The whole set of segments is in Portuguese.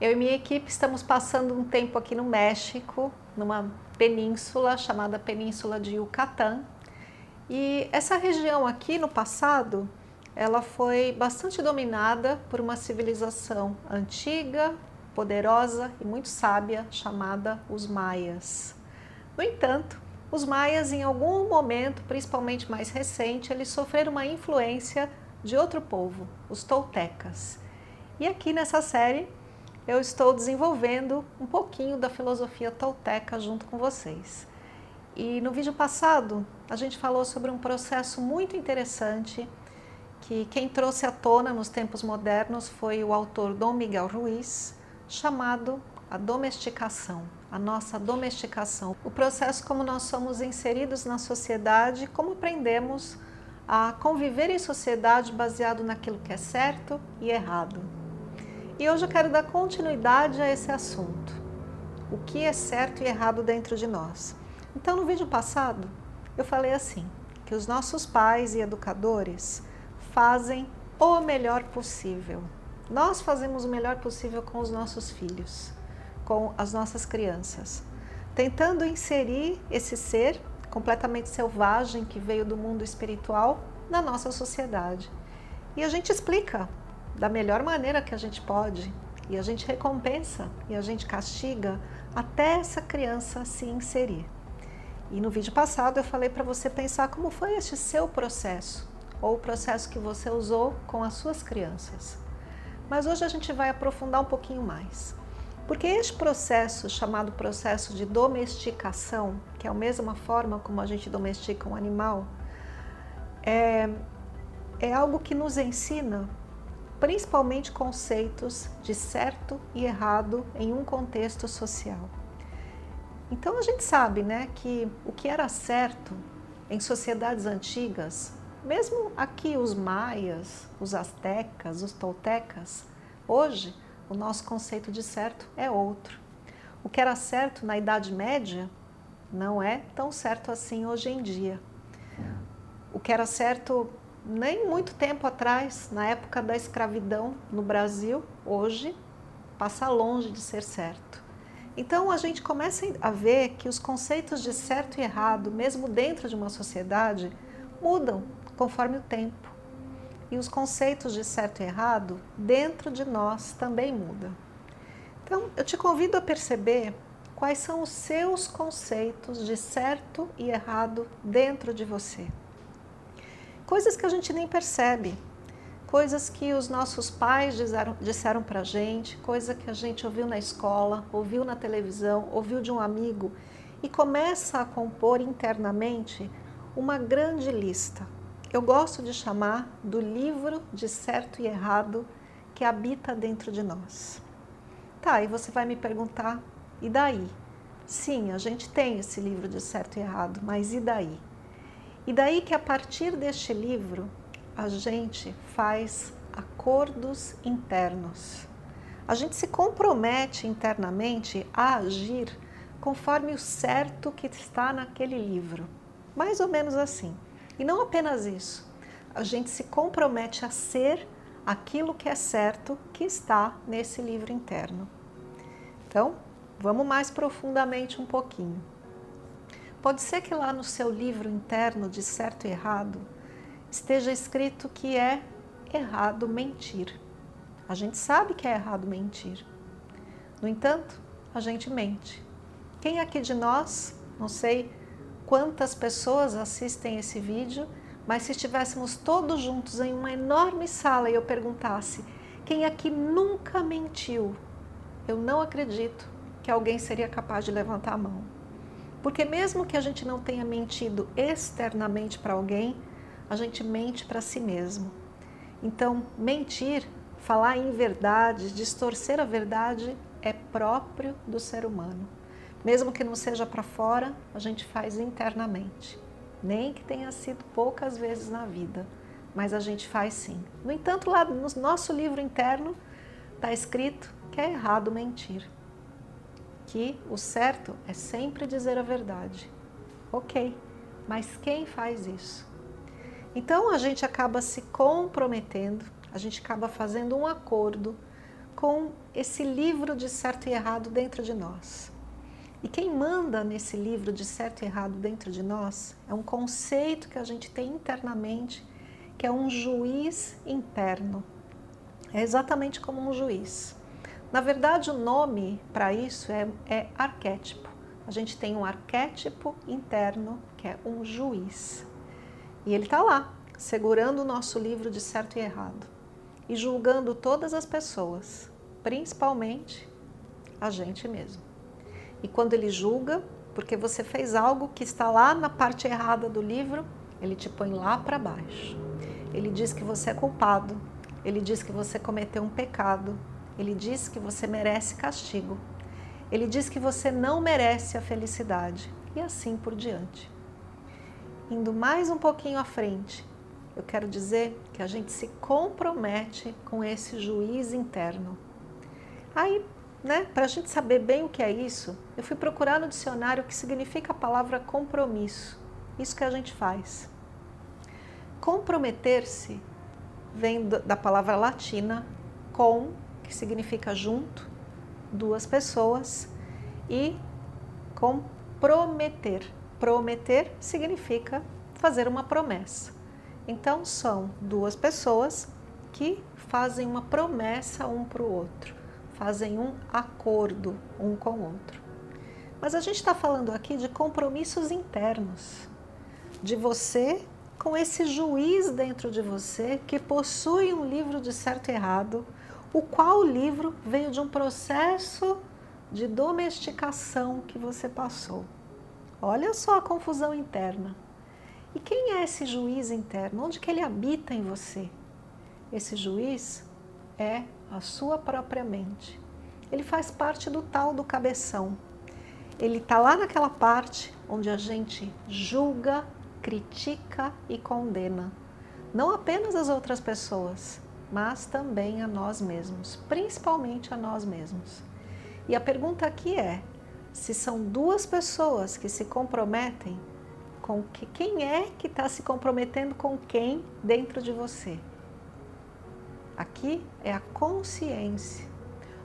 Eu e minha equipe estamos passando um tempo aqui no México, numa península chamada Península de Yucatán. E essa região aqui no passado, ela foi bastante dominada por uma civilização antiga, poderosa e muito sábia chamada os maias. No entanto, os maias em algum momento, principalmente mais recente, eles sofreram uma influência de outro povo, os toltecas. E aqui nessa série eu estou desenvolvendo um pouquinho da filosofia tolteca junto com vocês. E no vídeo passado a gente falou sobre um processo muito interessante que quem trouxe à tona nos tempos modernos foi o autor Dom Miguel Ruiz, chamado a domesticação, a nossa domesticação, o processo como nós somos inseridos na sociedade, como aprendemos a conviver em sociedade baseado naquilo que é certo e errado. E hoje eu quero dar continuidade a esse assunto. O que é certo e errado dentro de nós. Então, no vídeo passado, eu falei assim: que os nossos pais e educadores fazem o melhor possível. Nós fazemos o melhor possível com os nossos filhos, com as nossas crianças, tentando inserir esse ser completamente selvagem que veio do mundo espiritual na nossa sociedade. E a gente explica da melhor maneira que a gente pode. E a gente recompensa e a gente castiga até essa criança se inserir. E no vídeo passado eu falei para você pensar como foi este seu processo, ou o processo que você usou com as suas crianças. Mas hoje a gente vai aprofundar um pouquinho mais. Porque este processo, chamado processo de domesticação, que é a mesma forma como a gente domestica um animal, é, é algo que nos ensina principalmente conceitos de certo e errado em um contexto social. Então a gente sabe, né, que o que era certo em sociedades antigas, mesmo aqui os maias, os astecas, os toltecas, hoje o nosso conceito de certo é outro. O que era certo na Idade Média não é tão certo assim hoje em dia. O que era certo nem muito tempo atrás, na época da escravidão no Brasil, hoje passa longe de ser certo. Então a gente começa a ver que os conceitos de certo e errado, mesmo dentro de uma sociedade, mudam conforme o tempo. E os conceitos de certo e errado dentro de nós também mudam. Então eu te convido a perceber quais são os seus conceitos de certo e errado dentro de você coisas que a gente nem percebe, coisas que os nossos pais disseram, disseram para gente, coisa que a gente ouviu na escola, ouviu na televisão, ouviu de um amigo e começa a compor internamente uma grande lista. Eu gosto de chamar do livro de certo e errado que habita dentro de nós. Tá, e você vai me perguntar, e daí? Sim, a gente tem esse livro de certo e errado, mas e daí? E daí que a partir deste livro a gente faz acordos internos. A gente se compromete internamente a agir conforme o certo que está naquele livro. Mais ou menos assim. E não apenas isso. A gente se compromete a ser aquilo que é certo que está nesse livro interno. Então, vamos mais profundamente um pouquinho. Pode ser que lá no seu livro interno de certo e errado esteja escrito que é errado mentir. A gente sabe que é errado mentir. No entanto, a gente mente. Quem aqui de nós, não sei quantas pessoas assistem esse vídeo, mas se estivéssemos todos juntos em uma enorme sala e eu perguntasse quem aqui nunca mentiu, eu não acredito que alguém seria capaz de levantar a mão. Porque mesmo que a gente não tenha mentido externamente para alguém, a gente mente para si mesmo. Então, mentir falar em verdade, distorcer a verdade é próprio do ser humano. Mesmo que não seja para fora, a gente faz internamente. Nem que tenha sido poucas vezes na vida, mas a gente faz sim. No entanto, lá no nosso livro interno está escrito que é errado mentir. Que o certo é sempre dizer a verdade. Ok, mas quem faz isso? Então a gente acaba se comprometendo, a gente acaba fazendo um acordo com esse livro de certo e errado dentro de nós. E quem manda nesse livro de certo e errado dentro de nós é um conceito que a gente tem internamente, que é um juiz interno. É exatamente como um juiz. Na verdade, o nome para isso é, é arquétipo. A gente tem um arquétipo interno que é um juiz. E ele está lá, segurando o nosso livro de certo e errado e julgando todas as pessoas, principalmente a gente mesmo. E quando ele julga, porque você fez algo que está lá na parte errada do livro, ele te põe lá para baixo. Ele diz que você é culpado, ele diz que você cometeu um pecado, ele diz que você merece castigo, ele diz que você não merece a felicidade e assim por diante. Indo mais um pouquinho à frente, eu quero dizer que a gente se compromete com esse juiz interno. Aí né? Para a gente saber bem o que é isso, eu fui procurar no dicionário o que significa a palavra compromisso. Isso que a gente faz. Comprometer-se vem da palavra latina com, que significa junto, duas pessoas, e comprometer. Prometer significa fazer uma promessa. Então, são duas pessoas que fazem uma promessa um para o outro fazem um acordo um com o outro. Mas a gente está falando aqui de compromissos internos, de você com esse juiz dentro de você que possui um livro de certo e errado, o qual livro veio de um processo de domesticação que você passou. Olha só a confusão interna. E quem é esse juiz interno? Onde que ele habita em você? Esse juiz é a sua própria mente. Ele faz parte do tal do cabeção. Ele está lá naquela parte onde a gente julga, critica e condena. Não apenas as outras pessoas, mas também a nós mesmos, principalmente a nós mesmos. E a pergunta aqui é: se são duas pessoas que se comprometem, com que, quem é que está se comprometendo com quem dentro de você? Aqui é a consciência,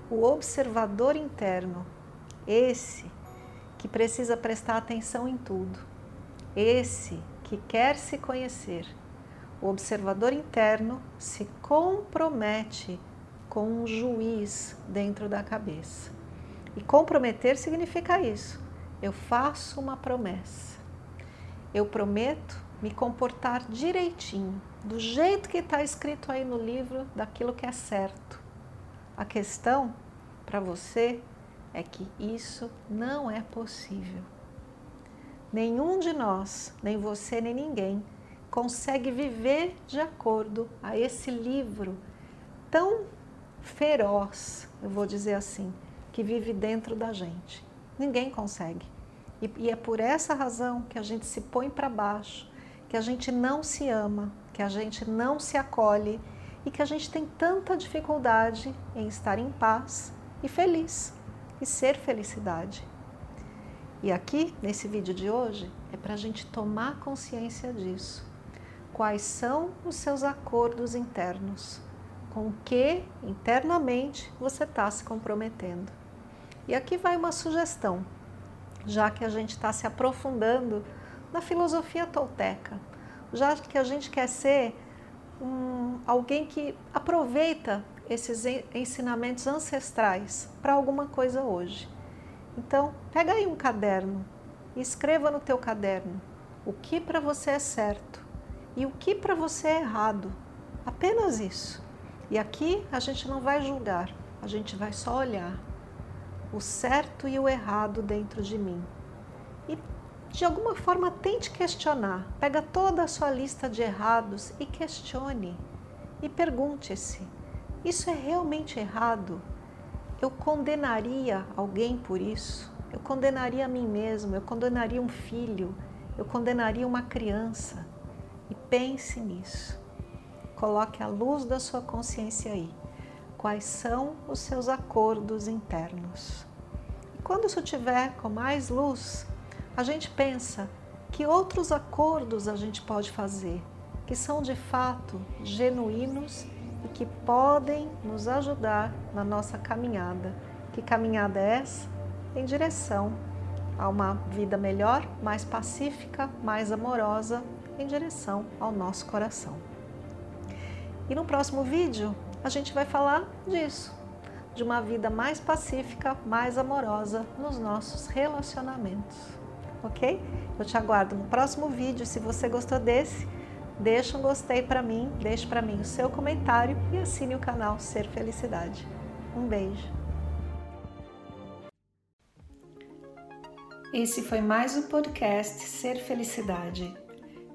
o observador interno, esse que precisa prestar atenção em tudo, esse que quer se conhecer. O observador interno se compromete com um juiz dentro da cabeça. E comprometer significa isso. Eu faço uma promessa. Eu prometo me comportar direitinho, do jeito que está escrito aí no livro, daquilo que é certo. A questão para você é que isso não é possível. Nenhum de nós, nem você, nem ninguém, consegue viver de acordo a esse livro tão feroz, eu vou dizer assim, que vive dentro da gente. Ninguém consegue. E, e é por essa razão que a gente se põe para baixo, que a gente não se ama, que a gente não se acolhe e que a gente tem tanta dificuldade em estar em paz e feliz e ser felicidade. E aqui, nesse vídeo de hoje, é para a gente tomar consciência disso. Quais são os seus acordos internos? Com que internamente você está se comprometendo? E aqui vai uma sugestão, já que a gente está se aprofundando na filosofia tolteca, já que a gente quer ser um, alguém que aproveita esses ensinamentos ancestrais para alguma coisa hoje. Então, pega aí um caderno e escreva no teu caderno o que para você é certo e o que para você é errado. Apenas isso. E aqui a gente não vai julgar, a gente vai só olhar o certo e o errado dentro de mim. E de alguma forma tente questionar. Pega toda a sua lista de errados e questione. E pergunte-se: Isso é realmente errado? Eu condenaria alguém por isso? Eu condenaria a mim mesmo, eu condenaria um filho, eu condenaria uma criança. Pense nisso. Coloque a luz da sua consciência aí. Quais são os seus acordos internos? E quando isso tiver com mais luz, a gente pensa que outros acordos a gente pode fazer que são de fato genuínos e que podem nos ajudar na nossa caminhada. Que caminhada é essa? Em direção a uma vida melhor, mais pacífica, mais amorosa, em direção ao nosso coração. E no próximo vídeo a gente vai falar disso, de uma vida mais pacífica, mais amorosa nos nossos relacionamentos. Ok? Eu te aguardo no próximo vídeo. Se você gostou desse, Deixe um gostei para mim, deixe para mim o seu comentário e assine o canal Ser Felicidade. Um beijo. Esse foi mais o podcast Ser Felicidade.